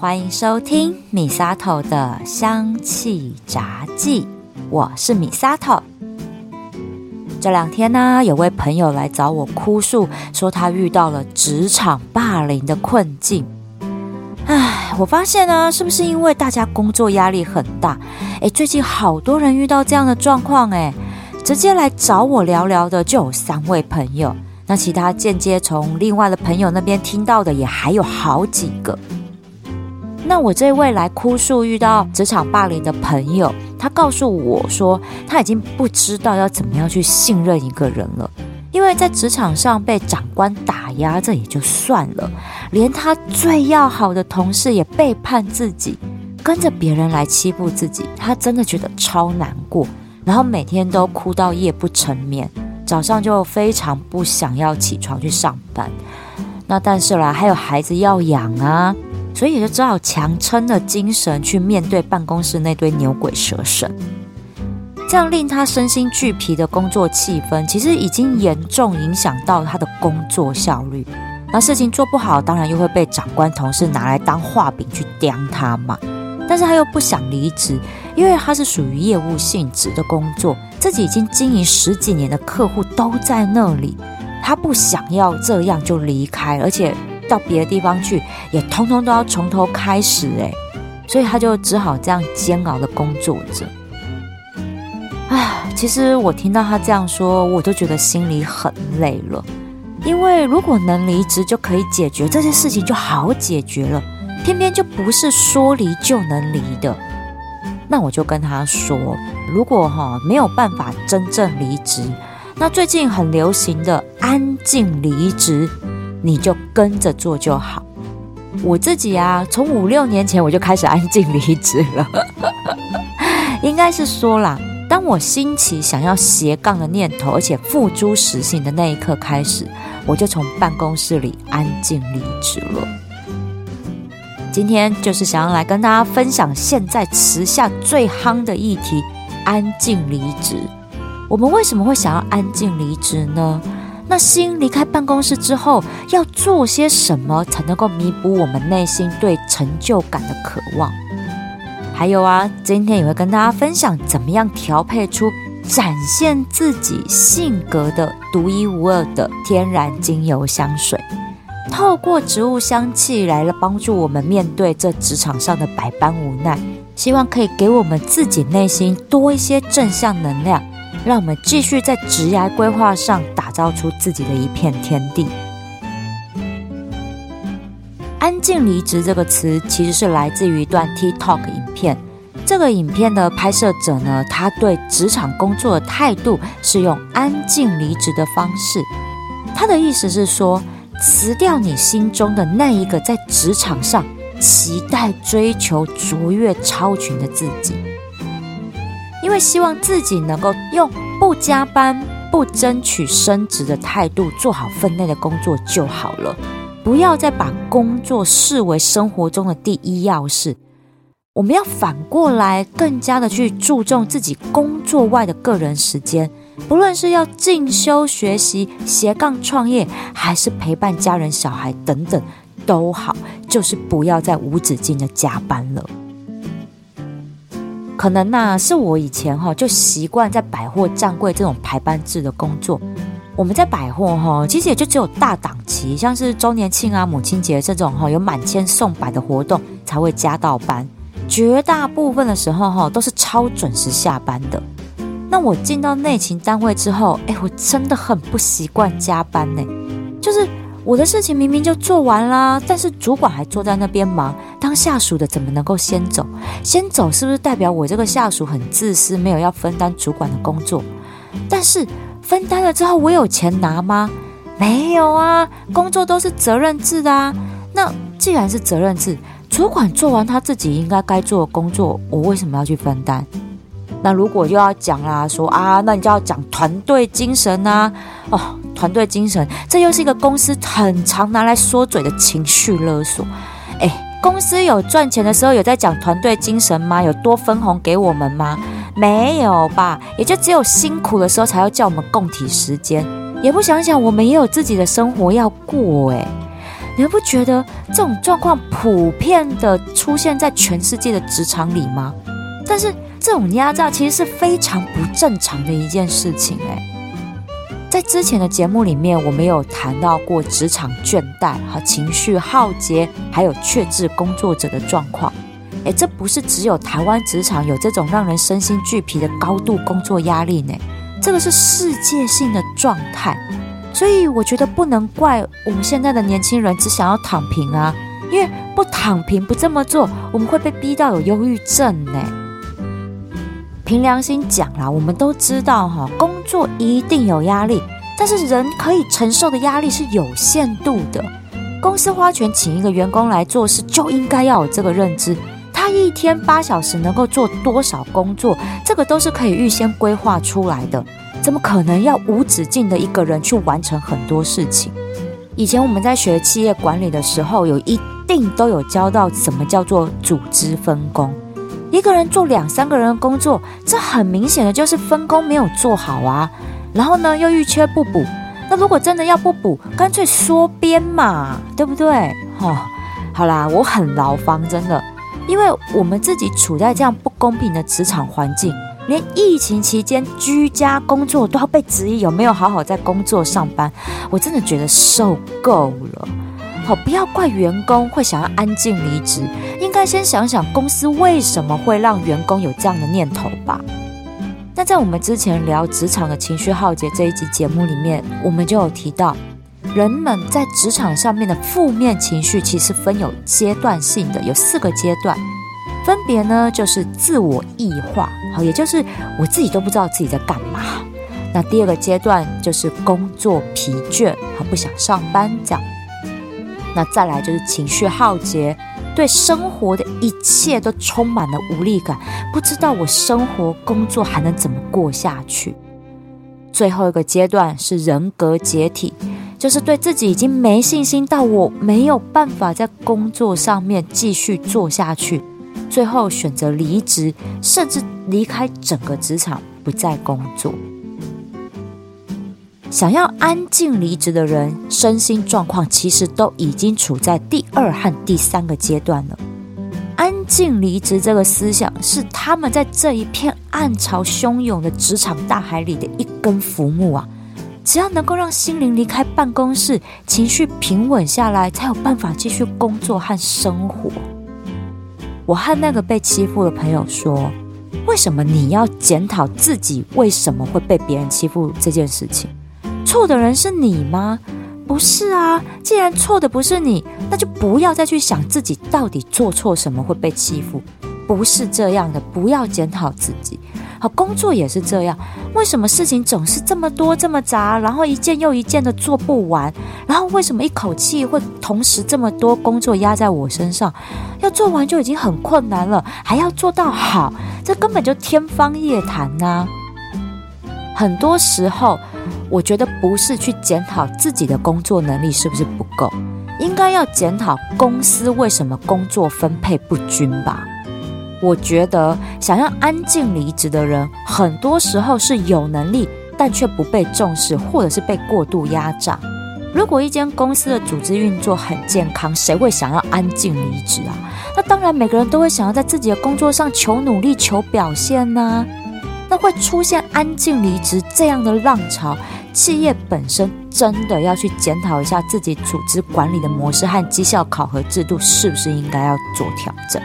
欢迎收听米沙头的香气杂记，我是米沙头。这两天呢，有位朋友来找我哭诉，说他遇到了职场霸凌的困境。唉，我发现呢，是不是因为大家工作压力很大？诶，最近好多人遇到这样的状况，诶，直接来找我聊聊的就有三位朋友。那其他间接从另外的朋友那边听到的也还有好几个。那我这位来哭诉遇到职场霸凌的朋友，他告诉我说，他已经不知道要怎么样去信任一个人了，因为在职场上被长官打压，这也就算了，连他最要好的同事也背叛自己，跟着别人来欺负自己，他真的觉得超难过，然后每天都哭到夜不成眠，早上就非常不想要起床去上班。那但是啦，还有孩子要养啊。所以就只好强撑着精神去面对办公室那堆牛鬼蛇神，这样令他身心俱疲的工作气氛，其实已经严重影响到他的工作效率。那事情做不好，当然又会被长官同事拿来当画饼去刁他嘛。但是他又不想离职，因为他是属于业务性质的工作，自己已经经营十几年的客户都在那里，他不想要这样就离开，而且。到别的地方去，也通通都要从头开始诶，所以他就只好这样煎熬的工作着。唉，其实我听到他这样说，我都觉得心里很累了。因为如果能离职就可以解决这些事情，就好解决了，偏偏就不是说离就能离的。那我就跟他说，如果哈没有办法真正离职，那最近很流行的安静离职。你就跟着做就好。我自己啊，从五六年前我就开始安静离职了。应该是说啦，当我兴起想要斜杠的念头，而且付诸实行的那一刻开始，我就从办公室里安静离职了。今天就是想要来跟大家分享现在时下最夯的议题——安静离职。我们为什么会想要安静离职呢？那心离开办公室之后，要做些什么才能够弥补我们内心对成就感的渴望？还有啊，今天也会跟大家分享怎么样调配出展现自己性格的独一无二的天然精油香水，透过植物香气来了帮助我们面对这职场上的百般无奈，希望可以给我们自己内心多一些正向能量。让我们继续在职涯规划上打造出自己的一片天地。安静离职这个词其实是来自于一段 TikTok 影片。这个影片的拍摄者呢，他对职场工作的态度是用安静离职的方式。他的意思是说，辞掉你心中的那一个在职场上期待追求卓越超群的自己。因为希望自己能够用不加班、不争取升职的态度做好分内的工作就好了，不要再把工作视为生活中的第一要事。我们要反过来，更加的去注重自己工作外的个人时间，不论是要进修学习、斜杠创业，还是陪伴家人小孩等等，都好，就是不要再无止境的加班了。可能呐，是我以前哈就习惯在百货站柜这种排班制的工作。我们在百货哈，其实也就只有大档期，像是周年庆啊、母亲节这种哈有满千送百的活动才会加到班。绝大部分的时候哈都是超准时下班的。那我进到内勤单位之后，哎，我真的很不习惯加班呢，就是。我的事情明明就做完啦，但是主管还坐在那边忙。当下属的怎么能够先走？先走是不是代表我这个下属很自私，没有要分担主管的工作？但是分担了之后，我有钱拿吗？没有啊，工作都是责任制的啊。那既然是责任制，主管做完他自己应该该做的工作，我为什么要去分担？那如果又要讲啦，说啊，那你就要讲团队精神啊，哦，团队精神，这又是一个公司很常拿来说嘴的情绪勒索。诶，公司有赚钱的时候有在讲团队精神吗？有多分红给我们吗？没有吧？也就只有辛苦的时候才要叫我们共体时间，也不想想我们也有自己的生活要过诶。你们不觉得这种状况普遍的出现在全世界的职场里吗？但是这种压榨其实是非常不正常的一件事情诶。在之前的节目里面，我们有谈到过职场倦怠和情绪耗竭，还有缺职工作者的状况。诶，这不是只有台湾职场有这种让人身心俱疲的高度工作压力呢，这个是世界性的状态。所以我觉得不能怪我们现在的年轻人只想要躺平啊，因为不躺平不这么做，我们会被逼到有忧郁症呢。凭良心讲啦，我们都知道哈，工作一定有压力，但是人可以承受的压力是有限度的。公司花钱请一个员工来做事，就应该要有这个认知。他一天八小时能够做多少工作，这个都是可以预先规划出来的。怎么可能要无止境的一个人去完成很多事情？以前我们在学企业管理的时候，有一定都有教到什么叫做组织分工。一个人做两三个人的工作，这很明显的就是分工没有做好啊。然后呢，又预缺不补。那如果真的要不补，干脆缩编嘛，对不对？哦，好啦，我很劳方，真的，因为我们自己处在这样不公平的职场环境。连疫情期间居家工作都要被质疑有没有好好在工作上班，我真的觉得受够了。好，不要怪员工会想要安静离职，应该先想想公司为什么会让员工有这样的念头吧。那在我们之前聊职场的情绪耗竭这一集节目里面，我们就有提到，人们在职场上面的负面情绪其实分有阶段性的，有四个阶段。分别呢，就是自我异化，好，也就是我自己都不知道自己在干嘛。那第二个阶段就是工作疲倦，和不想上班这样。那再来就是情绪耗竭，对生活的一切都充满了无力感，不知道我生活工作还能怎么过下去。最后一个阶段是人格解体，就是对自己已经没信心到我没有办法在工作上面继续做下去。最后选择离职，甚至离开整个职场，不再工作。想要安静离职的人，身心状况其实都已经处在第二和第三个阶段了。安静离职这个思想，是他们在这一片暗潮汹涌的职场大海里的一根浮木啊！只要能够让心灵离开办公室，情绪平稳下来，才有办法继续工作和生活。我和那个被欺负的朋友说：“为什么你要检讨自己为什么会被别人欺负这件事情？错的人是你吗？不是啊！既然错的不是你，那就不要再去想自己到底做错什么会被欺负。不是这样的，不要检讨自己。”好，工作也是这样。为什么事情总是这么多、这么杂，然后一件又一件的做不完？然后为什么一口气会同时这么多工作压在我身上？要做完就已经很困难了，还要做到好，这根本就天方夜谭呐！很多时候，我觉得不是去检讨自己的工作能力是不是不够，应该要检讨公司为什么工作分配不均吧。我觉得想要安静离职的人，很多时候是有能力，但却不被重视，或者是被过度压榨。如果一间公司的组织运作很健康，谁会想要安静离职啊？那当然，每个人都会想要在自己的工作上求努力、求表现呐。那会出现安静离职这样的浪潮，企业本身真的要去检讨一下自己组织管理的模式和绩效考核制度，是不是应该要做调整？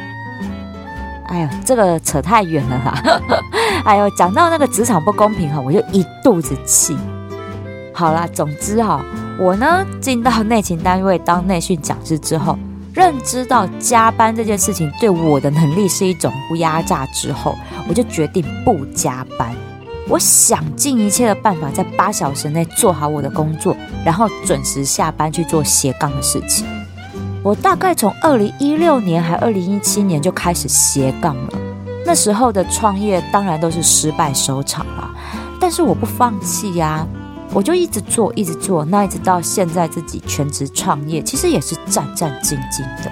哎呦，这个扯太远了啦！哎呦，讲到那个职场不公平哈，我就一肚子气。好啦，总之哈，我呢进到内勤单位当内训讲师之后，认知到加班这件事情对我的能力是一种不压榨之后，我就决定不加班。我想尽一切的办法，在八小时内做好我的工作，然后准时下班去做斜杠的事情。我大概从二零一六年还二零一七年就开始斜杠了，那时候的创业当然都是失败收场了，但是我不放弃呀，我就一直做一直做，那一直到现在自己全职创业，其实也是战战兢兢的。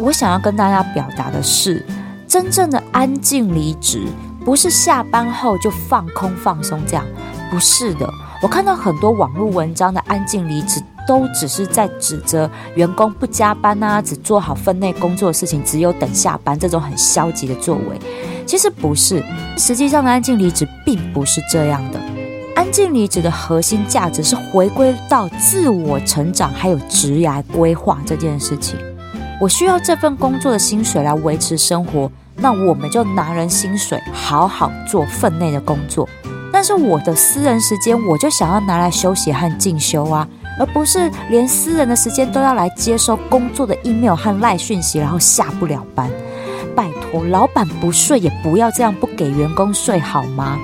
我想要跟大家表达的是，真正的安静离职，不是下班后就放空放松这样，不是的。我看到很多网络文章的安静离职。都只是在指责员工不加班啊，只做好分内工作的事情，只有等下班这种很消极的作为。其实不是，实际上的安静离职并不是这样的。安静离职的核心价值是回归到自我成长，还有职涯规划这件事情。我需要这份工作的薪水来维持生活，那我们就拿人薪水，好好做分内的工作。但是我的私人时间，我就想要拿来休息和进修啊，而不是连私人的时间都要来接收工作的 email 和赖讯息，然后下不了班。拜托，老板不睡也不要这样，不给员工睡好吗？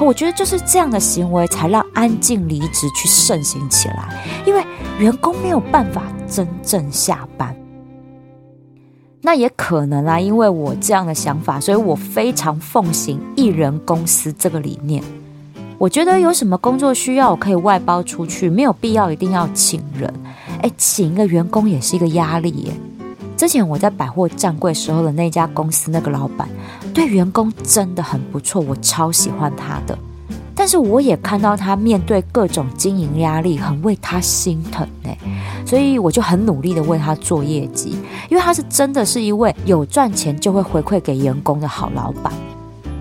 我觉得就是这样的行为，才让安静离职去盛行起来，因为员工没有办法真正下班。那也可能啦，因为我这样的想法，所以我非常奉行一人公司这个理念。我觉得有什么工作需要，我可以外包出去，没有必要一定要请人。哎，请一个员工也是一个压力耶。之前我在百货站柜时候的那家公司，那个老板对员工真的很不错，我超喜欢他的。但是我也看到他面对各种经营压力，很为他心疼哎，所以我就很努力的为他做业绩，因为他是真的是一位有赚钱就会回馈给员工的好老板。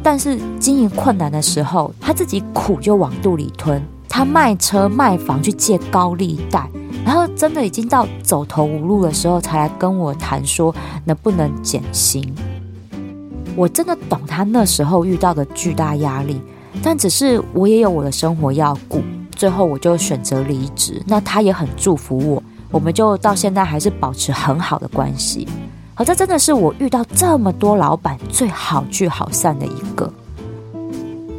但是经营困难的时候，他自己苦就往肚里吞。他卖车卖房去借高利贷，然后真的已经到走投无路的时候，才来跟我谈说能不能减薪。我真的懂他那时候遇到的巨大压力，但只是我也有我的生活要顾，最后我就选择离职。那他也很祝福我，我们就到现在还是保持很好的关系。好，这真的是我遇到这么多老板最好聚好散的一个。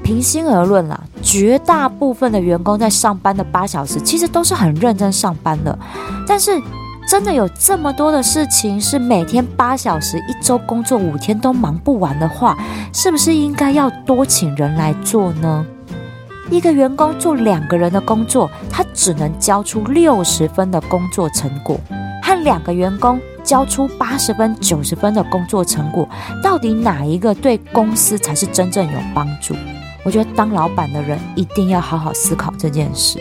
平心而论啦，绝大部分的员工在上班的八小时，其实都是很认真上班的。但是，真的有这么多的事情是每天八小时，一周工作五天都忙不完的话，是不是应该要多请人来做呢？一个员工做两个人的工作，他只能交出六十分的工作成果，和两个员工。交出八十分、九十分的工作成果，到底哪一个对公司才是真正有帮助？我觉得当老板的人一定要好好思考这件事。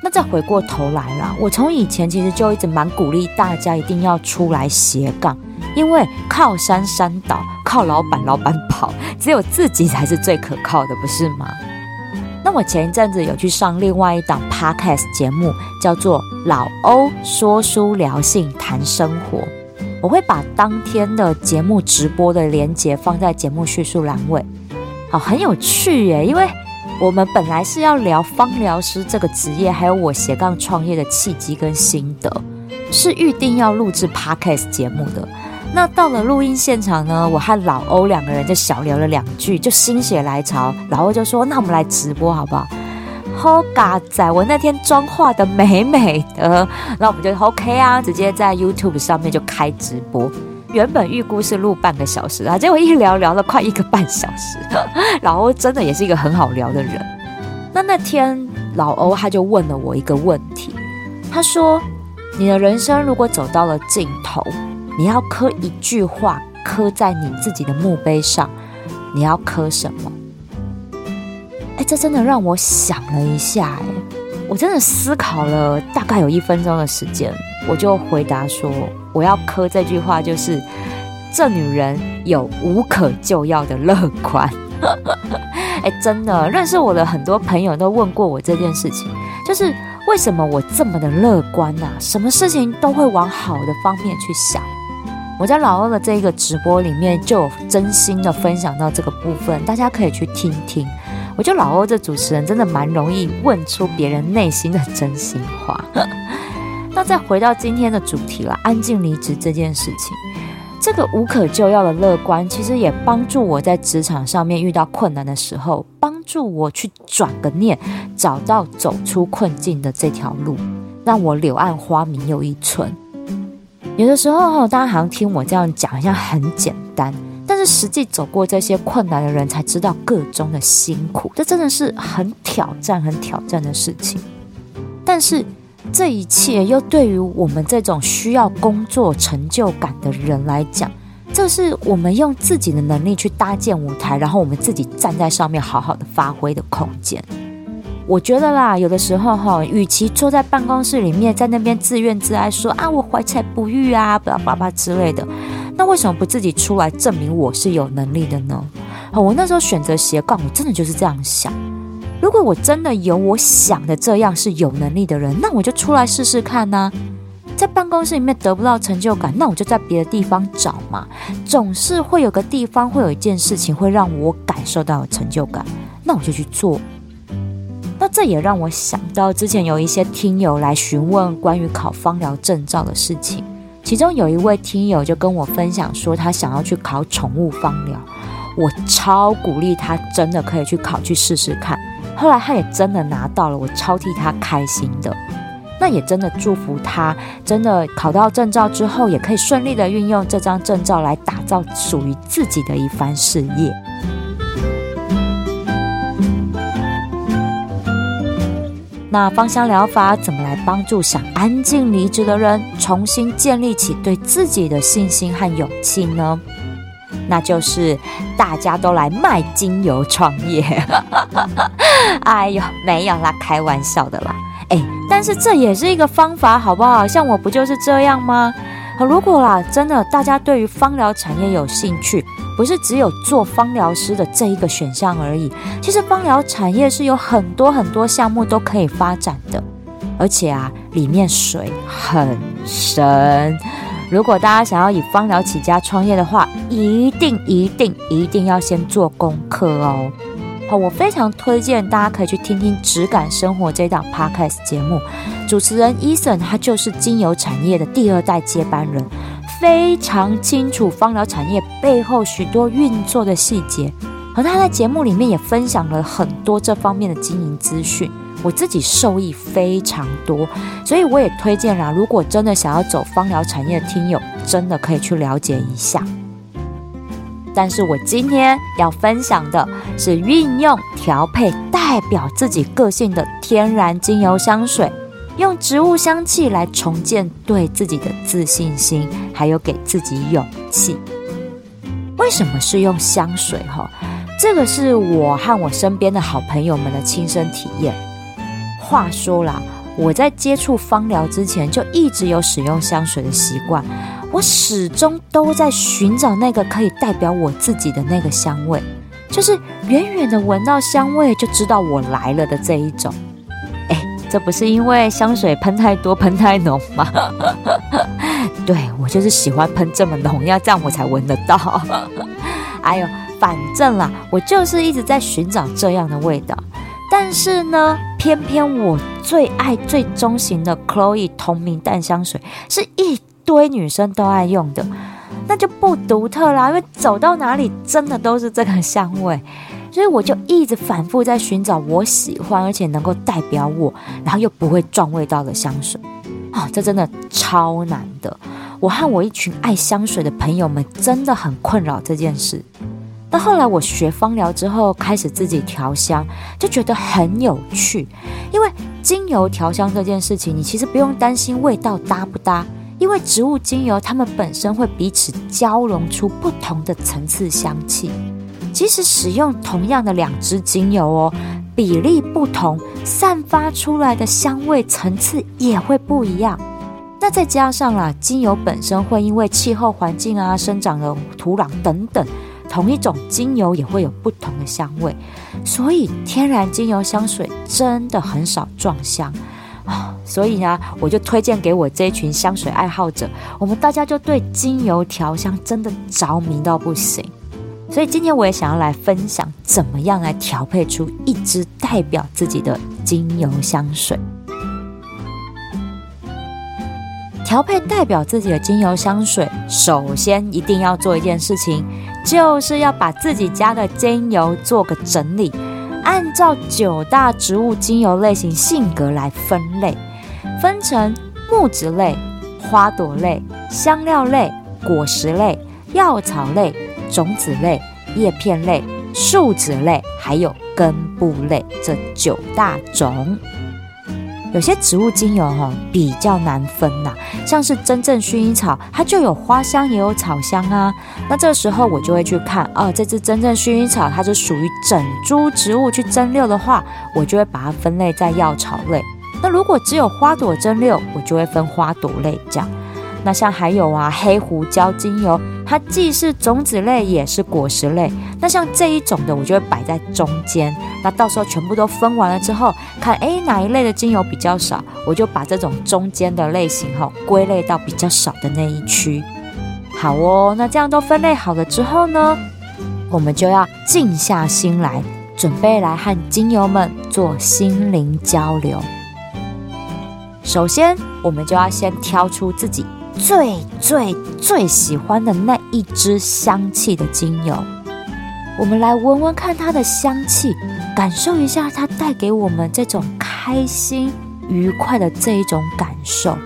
那再回过头来啦，我从以前其实就一直蛮鼓励大家一定要出来斜杠，因为靠山山倒，靠老板老板跑，只有自己才是最可靠的，不是吗？那我前一阵子有去上另外一档 podcast 节目，叫做《老欧说书聊性谈生活》。我会把当天的节目直播的连接放在节目叙述栏位。好，很有趣耶，因为我们本来是要聊芳疗师这个职业，还有我斜杠创业的契机跟心得，是预定要录制 podcast 节目的。那到了录音现场呢，我和老欧两个人就小聊了两句，就心血来潮，老欧就说：“那我们来直播好不好？”好嘎仔，我那天妆化得美美的，那我们就 OK 啊，直接在 YouTube 上面就开直播。原本预估是录半个小时啊，结果一聊聊了快一个半小时。老欧真的也是一个很好聊的人。那那天老欧他就问了我一个问题，他说：“你的人生如果走到了尽头？”你要刻一句话刻在你自己的墓碑上，你要刻什么？哎，这真的让我想了一下，哎，我真的思考了大概有一分钟的时间，我就回答说，我要磕这句话就是：这女人有无可救药的乐观。哎，真的，认识我的很多朋友都问过我这件事情，就是为什么我这么的乐观呢？什么事情都会往好的方面去想。我在老欧的这一个直播里面就有真心的分享到这个部分，大家可以去听听。我觉得老欧这主持人真的蛮容易问出别人内心的真心话。那再回到今天的主题了，安静离职这件事情，这个无可救药的乐观，其实也帮助我在职场上面遇到困难的时候，帮助我去转个念，找到走出困境的这条路，让我柳暗花明又一村。有的时候，大家好像听我这样讲，好像很简单，但是实际走过这些困难的人才知道个中的辛苦，这真的是很挑战、很挑战的事情。但是这一切又对于我们这种需要工作成就感的人来讲，这是我们用自己的能力去搭建舞台，然后我们自己站在上面好好的发挥的空间。我觉得啦，有的时候哈，与其坐在办公室里面，在那边自怨自艾说啊，我怀才不遇啊，巴拉巴拉之类的，那为什么不自己出来证明我是有能力的呢？我那时候选择斜杠，我真的就是这样想。如果我真的有我想的这样是有能力的人，那我就出来试试看呢。在办公室里面得不到成就感，那我就在别的地方找嘛。总是会有个地方，会有一件事情会让我感受到成就感，那我就去做。那这也让我想到，之前有一些听友来询问关于考芳疗证照的事情，其中有一位听友就跟我分享说，他想要去考宠物芳疗，我超鼓励他，真的可以去考，去试试看。后来他也真的拿到了，我超替他开心的。那也真的祝福他，真的考到证照之后，也可以顺利的运用这张证照来打造属于自己的一番事业。那芳香疗法怎么来帮助想安静离职的人重新建立起对自己的信心和勇气呢？那就是大家都来卖精油创业。哎呦，没有啦，开玩笑的啦。哎，但是这也是一个方法，好不好？像我不就是这样吗？如果啦，真的大家对于芳疗产业有兴趣。不是只有做芳疗师的这一个选项而已，其实芳疗产业是有很多很多项目都可以发展的，而且啊，里面水很深。如果大家想要以芳疗起家创业的话，一定一定一定要先做功课哦。好，我非常推荐大家可以去听听《质感生活》这档 Podcast 节目，主持人 Eason 他就是精油产业的第二代接班人。非常清楚芳疗产业背后许多运作的细节，而他在节目里面也分享了很多这方面的经营资讯，我自己受益非常多，所以我也推荐啦，如果真的想要走芳疗产业的听友，真的可以去了解一下。但是我今天要分享的是运用调配代表自己个性的天然精油香水。用植物香气来重建对自己的自信心，还有给自己勇气。为什么是用香水？哈，这个是我和我身边的好朋友们的亲身体验。话说啦，我在接触芳疗之前就一直有使用香水的习惯，我始终都在寻找那个可以代表我自己的那个香味，就是远远的闻到香味就知道我来了的这一种。这不是因为香水喷太多、喷太浓吗？对，我就是喜欢喷这么浓，要这样我才闻得到。哎呦，反正啦，我就是一直在寻找这样的味道。但是呢，偏偏我最爱最中型的 Chloe 同名淡香水，是一堆女生都爱用的，那就不独特啦。因为走到哪里，真的都是这个香味。所以我就一直反复在寻找我喜欢而且能够代表我，然后又不会撞味道的香水，啊、哦，这真的超难的。我和我一群爱香水的朋友们真的很困扰这件事。那后来我学芳疗之后，开始自己调香，就觉得很有趣。因为精油调香这件事情，你其实不用担心味道搭不搭，因为植物精油它们本身会彼此交融出不同的层次香气。即使使用同样的两支精油哦，比例不同，散发出来的香味层次也会不一样。那再加上啦，精油本身会因为气候环境啊、生长的土壤等等，同一种精油也会有不同的香味。所以天然精油香水真的很少撞香。所以呢，我就推荐给我这一群香水爱好者，我们大家就对精油调香真的着迷到不行。所以今天我也想要来分享，怎么样来调配出一支代表自己的精油香水。调配代表自己的精油香水，首先一定要做一件事情，就是要把自己家的精油做个整理，按照九大植物精油类型性格来分类，分成木质类、花朵类、香料类、果实类、药草类。种子类、叶片类、树脂类，还有根部类这九大种。有些植物精油哈比较难分呐，像是真正薰衣草，它就有花香也有草香啊。那这时候我就会去看，哦，这支真正薰衣草它是属于整株植物去蒸馏的话，我就会把它分类在药草类。那如果只有花朵蒸馏，我就会分花朵类这样。那像还有啊，黑胡椒精油，它既是种子类，也是果实类。那像这一种的，我就会摆在中间。那到时候全部都分完了之后，看诶哪一类的精油比较少，我就把这种中间的类型哈归类到比较少的那一区。好哦，那这样都分类好了之后呢，我们就要静下心来，准备来和精油们做心灵交流。首先，我们就要先挑出自己。最最最喜欢的那一支香气的精油，我们来闻闻看它的香气，感受一下它带给我们这种开心、愉快的这一种感受。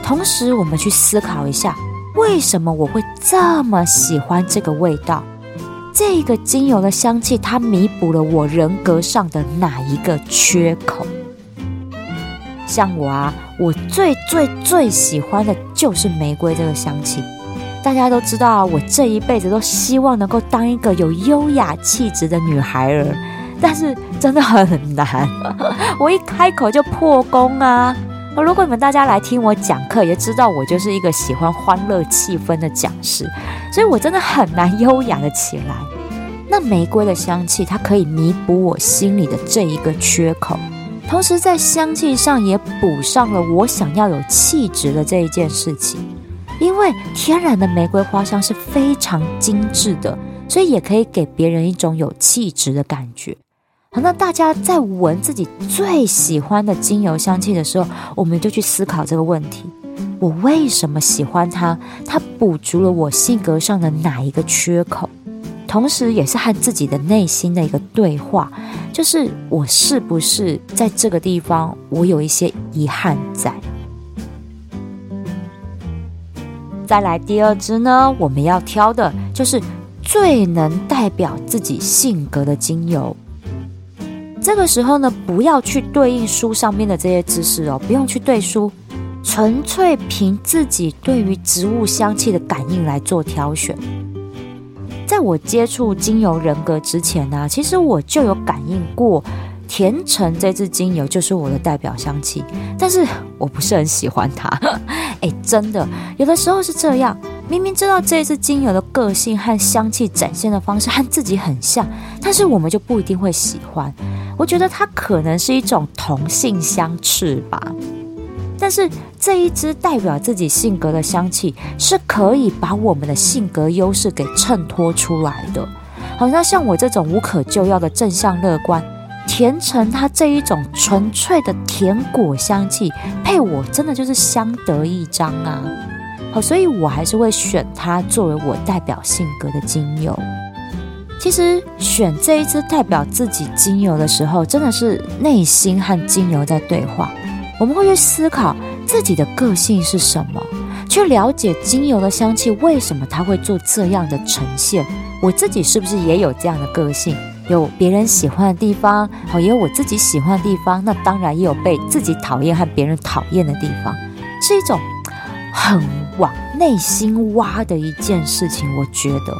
同时，我们去思考一下，为什么我会这么喜欢这个味道？这个精油的香气，它弥补了我人格上的哪一个缺口？像我啊，我最最最喜欢的就是玫瑰这个香气。大家都知道啊，我这一辈子都希望能够当一个有优雅气质的女孩儿，但是真的很难。我一开口就破功啊！如果你们大家来听我讲课，也知道我就是一个喜欢欢乐气氛的讲师，所以我真的很难优雅的起来。那玫瑰的香气，它可以弥补我心里的这一个缺口。同时，在香气上也补上了我想要有气质的这一件事情，因为天然的玫瑰花香是非常精致的，所以也可以给别人一种有气质的感觉。好，那大家在闻自己最喜欢的精油香气的时候，我们就去思考这个问题：我为什么喜欢它？它补足了我性格上的哪一个缺口？同时，也是和自己的内心的一个对话，就是我是不是在这个地方，我有一些遗憾在。再来第二支呢，我们要挑的就是最能代表自己性格的精油。这个时候呢，不要去对应书上面的这些知识哦，不用去对书，纯粹凭自己对于植物香气的感应来做挑选。在我接触精油人格之前呢，其实我就有感应过，甜橙这支精油就是我的代表香气，但是我不是很喜欢它。哎，真的，有的时候是这样，明明知道这支精油的个性和香气展现的方式和自己很像，但是我们就不一定会喜欢。我觉得它可能是一种同性相斥吧。但是这一支代表自己性格的香气，是可以把我们的性格优势给衬托出来的。好像像我这种无可救药的正向乐观，甜橙它这一种纯粹的甜果香气，配我真的就是相得益彰啊。好，所以我还是会选它作为我代表性格的精油。其实选这一支代表自己精油的时候，真的是内心和精油在对话。我们会去思考自己的个性是什么，去了解精油的香气为什么它会做这样的呈现。我自己是不是也有这样的个性？有别人喜欢的地方，好，也有我自己喜欢的地方。那当然也有被自己讨厌和别人讨厌的地方，是一种很往内心挖的一件事情。我觉得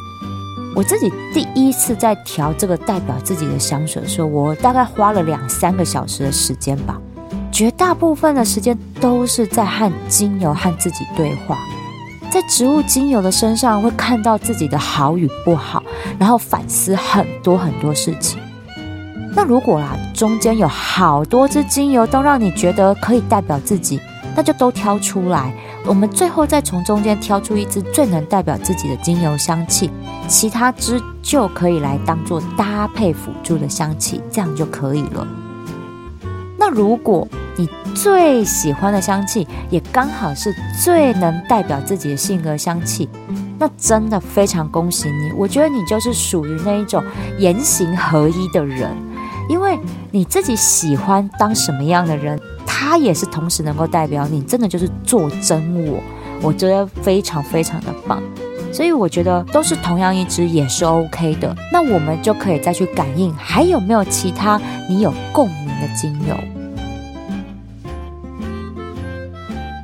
我自己第一次在调这个代表自己的香水的时候，我大概花了两三个小时的时间吧。绝大部分的时间都是在和精油和自己对话，在植物精油的身上会看到自己的好与不好，然后反思很多很多事情。那如果啦，中间有好多支精油都让你觉得可以代表自己，那就都挑出来，我们最后再从中间挑出一支最能代表自己的精油香气，其他支就可以来当做搭配辅助的香气，这样就可以了。那如果你最喜欢的香气也刚好是最能代表自己的性格香气，那真的非常恭喜你！我觉得你就是属于那一种言行合一的人，因为你自己喜欢当什么样的人，他也是同时能够代表你，真的就是做真我。我觉得非常非常的棒，所以我觉得都是同样一支也是 OK 的。那我们就可以再去感应，还有没有其他你有共鸣的精油？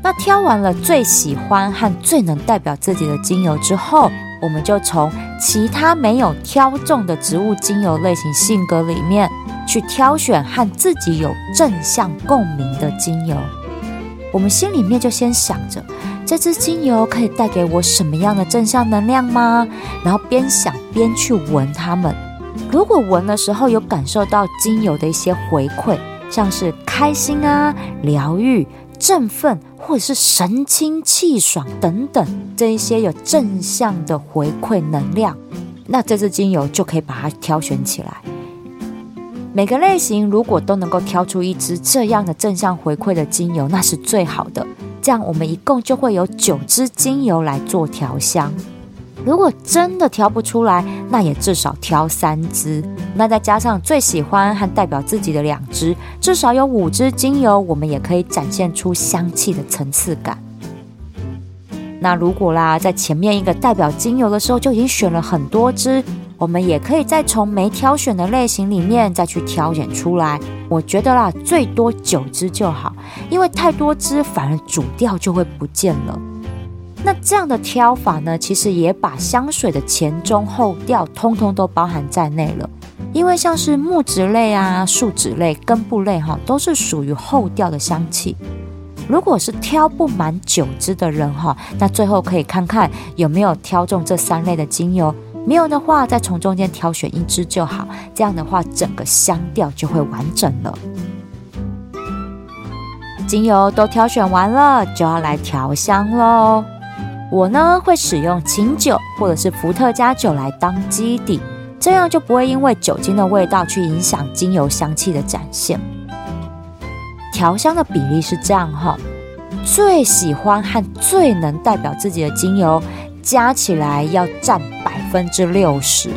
那挑完了最喜欢和最能代表自己的精油之后，我们就从其他没有挑中的植物精油类型性格里面去挑选和自己有正向共鸣的精油。我们心里面就先想着，这支精油可以带给我什么样的正向能量吗？然后边想边去闻它们。如果闻的时候有感受到精油的一些回馈，像是开心啊、疗愈、振奋。或者是神清气爽等等，这一些有正向的回馈能量，那这支精油就可以把它挑选起来。每个类型如果都能够挑出一支这样的正向回馈的精油，那是最好的。这样我们一共就会有九支精油来做调香。如果真的挑不出来，那也至少挑三支，那再加上最喜欢和代表自己的两支，至少有五支精油，我们也可以展现出香气的层次感。那如果啦，在前面一个代表精油的时候就已经选了很多支，我们也可以再从没挑选的类型里面再去挑选出来。我觉得啦，最多九支就好，因为太多支反而主调就会不见了。那这样的挑法呢，其实也把香水的前中后调通通都包含在内了。因为像是木质类啊、树脂类、根部类哈，都是属于后调的香气。如果是挑不满九支的人哈，那最后可以看看有没有挑中这三类的精油。没有的话，再从中间挑选一支就好。这样的话，整个香调就会完整了。精油都挑选完了，就要来调香喽。我呢，会使用琴酒或者是伏特加酒来当基底，这样就不会因为酒精的味道去影响精油香气的展现。调香的比例是这样哈，最喜欢和最能代表自己的精油加起来要占百分之六十。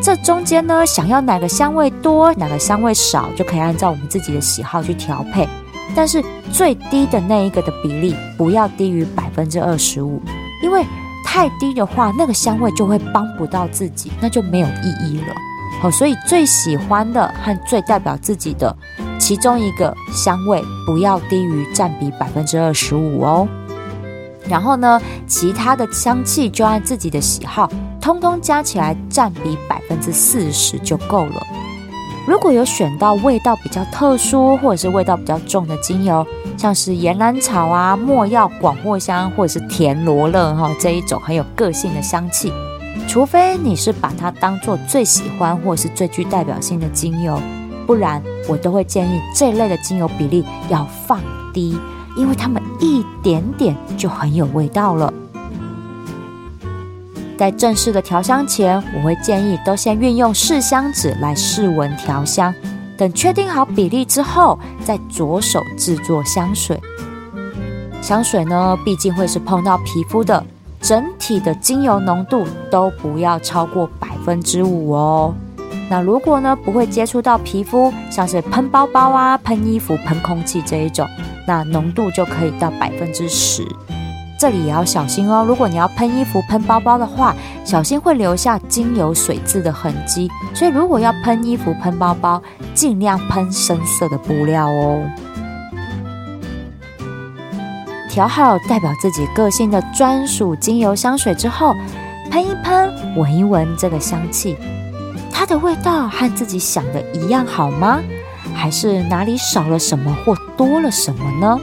这中间呢，想要哪个香味多，哪个香味少，就可以按照我们自己的喜好去调配。但是最低的那一个的比例不要低于百分之二十五。因为太低的话，那个香味就会帮不到自己，那就没有意义了。好，所以最喜欢的和最代表自己的其中一个香味，不要低于占比百分之二十五哦。然后呢，其他的香气就按自己的喜好，通通加起来占比百分之四十就够了。如果有选到味道比较特殊或者是味道比较重的精油，像是岩兰草啊、没药、广藿香或者是田螺勒哈这一种很有个性的香气，除非你是把它当做最喜欢或是最具代表性的精油，不然我都会建议这类的精油比例要放低，因为它们一点点就很有味道了。在正式的调香前，我会建议都先运用试香纸来试闻调香，等确定好比例之后，再着手制作香水。香水呢，毕竟会是碰到皮肤的，整体的精油浓度都不要超过百分之五哦。那如果呢，不会接触到皮肤，像是喷包包啊、喷衣服、喷空气这一种，那浓度就可以到百分之十。这里也要小心哦，如果你要喷衣服、喷包包的话，小心会留下精油水渍的痕迹。所以，如果要喷衣服、喷包包，尽量喷深色的布料哦。调好代表自己个性的专属精油香水之后，喷一喷，闻一闻这个香气，它的味道和自己想的一样好吗？还是哪里少了什么或多了什么呢？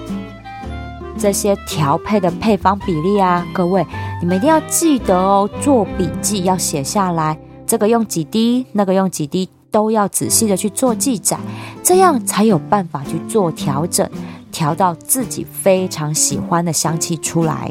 这些调配的配方比例啊，各位，你们一定要记得哦，做笔记要写下来。这个用几滴，那个用几滴，都要仔细的去做记载，这样才有办法去做调整，调到自己非常喜欢的香气出来。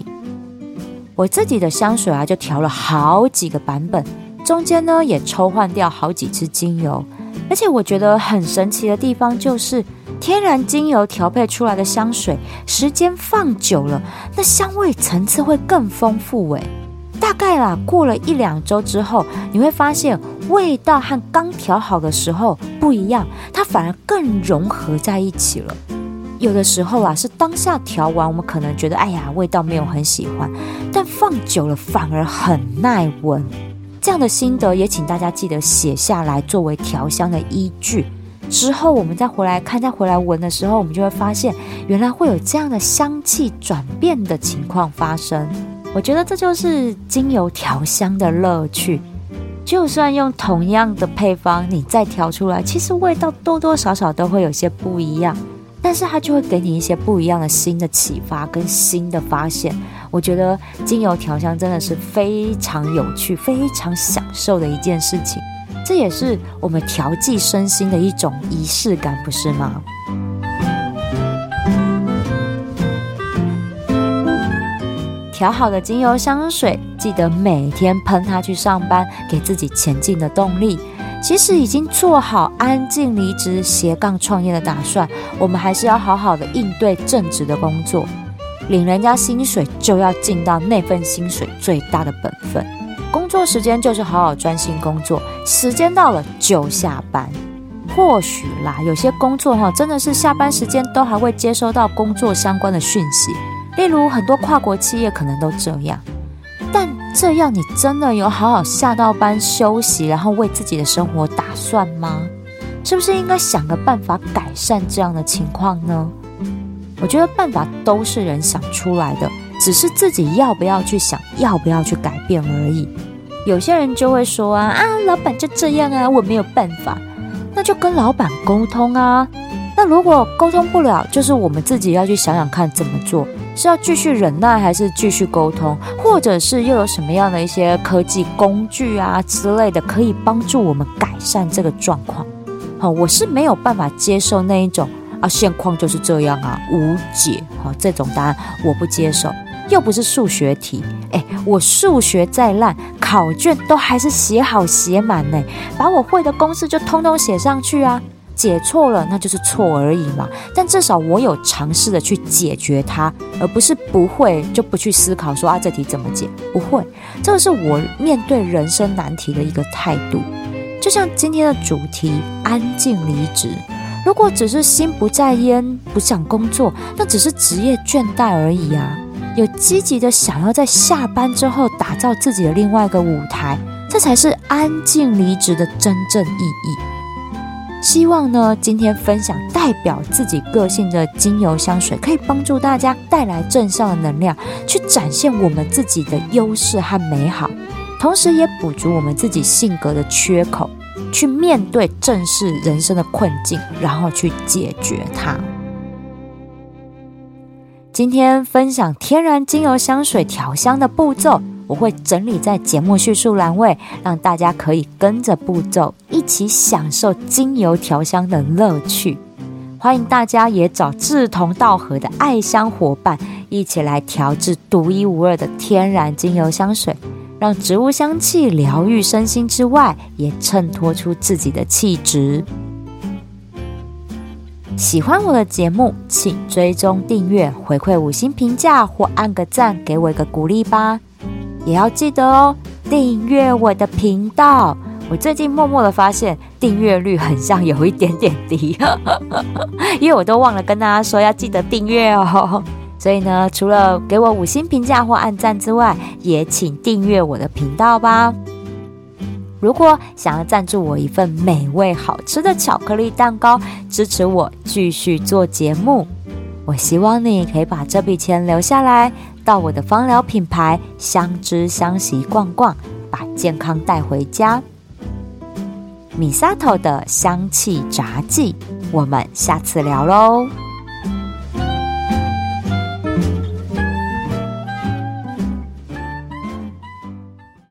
我自己的香水啊，就调了好几个版本，中间呢也抽换掉好几支精油，而且我觉得很神奇的地方就是。天然精油调配出来的香水，时间放久了，那香味层次会更丰富诶。大概啦，过了一两周之后，你会发现味道和刚调好的时候不一样，它反而更融合在一起了。有的时候啊，是当下调完，我们可能觉得哎呀，味道没有很喜欢，但放久了反而很耐闻。这样的心得也请大家记得写下来，作为调香的依据。之后我们再回来看、再回来闻的时候，我们就会发现，原来会有这样的香气转变的情况发生。我觉得这就是精油调香的乐趣。就算用同样的配方，你再调出来，其实味道多多少少都会有些不一样，但是它就会给你一些不一样的新的启发跟新的发现。我觉得精油调香真的是非常有趣、非常享受的一件事情，这也是我们调剂身心的一种仪式感，不是吗？调好的精油香水，记得每天喷它去上班，给自己前进的动力。即使已经做好安静离职、斜杠创业的打算，我们还是要好好的应对正职的工作。领人家薪水，就要尽到那份薪水最大的本分。工作时间就是好好专心工作，时间到了就下班。或许啦，有些工作哈，真的是下班时间都还会接收到工作相关的讯息。例如，很多跨国企业可能都这样，但这样你真的有好好下到班休息，然后为自己的生活打算吗？是不是应该想个办法改善这样的情况呢？我觉得办法都是人想出来的，只是自己要不要去想，要不要去改变而已。有些人就会说啊啊，老板就这样啊，我没有办法，那就跟老板沟通啊。那如果沟通不了，就是我们自己要去想想看怎么做。是要继续忍耐，还是继续沟通，或者是又有什么样的一些科技工具啊之类的，可以帮助我们改善这个状况？好，我是没有办法接受那一种啊，现况就是这样啊，无解。好，这种答案我不接受，又不是数学题。诶，我数学再烂，考卷都还是写好写满呢，把我会的公式就通通写上去啊。解错了，那就是错而已嘛。但至少我有尝试的去解决它，而不是不会就不去思考说啊，这题怎么解？不会，这个是我面对人生难题的一个态度。就像今天的主题“安静离职”，如果只是心不在焉，不想工作，那只是职业倦怠而已啊。有积极的想要在下班之后打造自己的另外一个舞台，这才是安静离职的真正意义。希望呢，今天分享代表自己个性的精油香水，可以帮助大家带来正向的能量，去展现我们自己的优势和美好，同时也补足我们自己性格的缺口，去面对正视人生的困境，然后去解决它。今天分享天然精油香水调香的步骤。我会整理在节目叙述栏位，让大家可以跟着步骤一起享受精油调香的乐趣。欢迎大家也找志同道合的爱香伙伴，一起来调制独一无二的天然精油香水，让植物香气疗愈身心之外，也衬托出自己的气质。喜欢我的节目，请追踪订阅、回馈五星评价或按个赞，给我一个鼓励吧。也要记得哦，订阅我的频道。我最近默默的发现，订阅率很像有一点点低，因为我都忘了跟大家说要记得订阅哦。所以呢，除了给我五星评价或按赞之外，也请订阅我的频道吧。如果想要赞助我一份美味好吃的巧克力蛋糕，支持我继续做节目，我希望你可以把这笔钱留下来。到我的芳疗品牌香知香息逛逛，把健康带回家。Misato 的香气杂记，我们下次聊喽。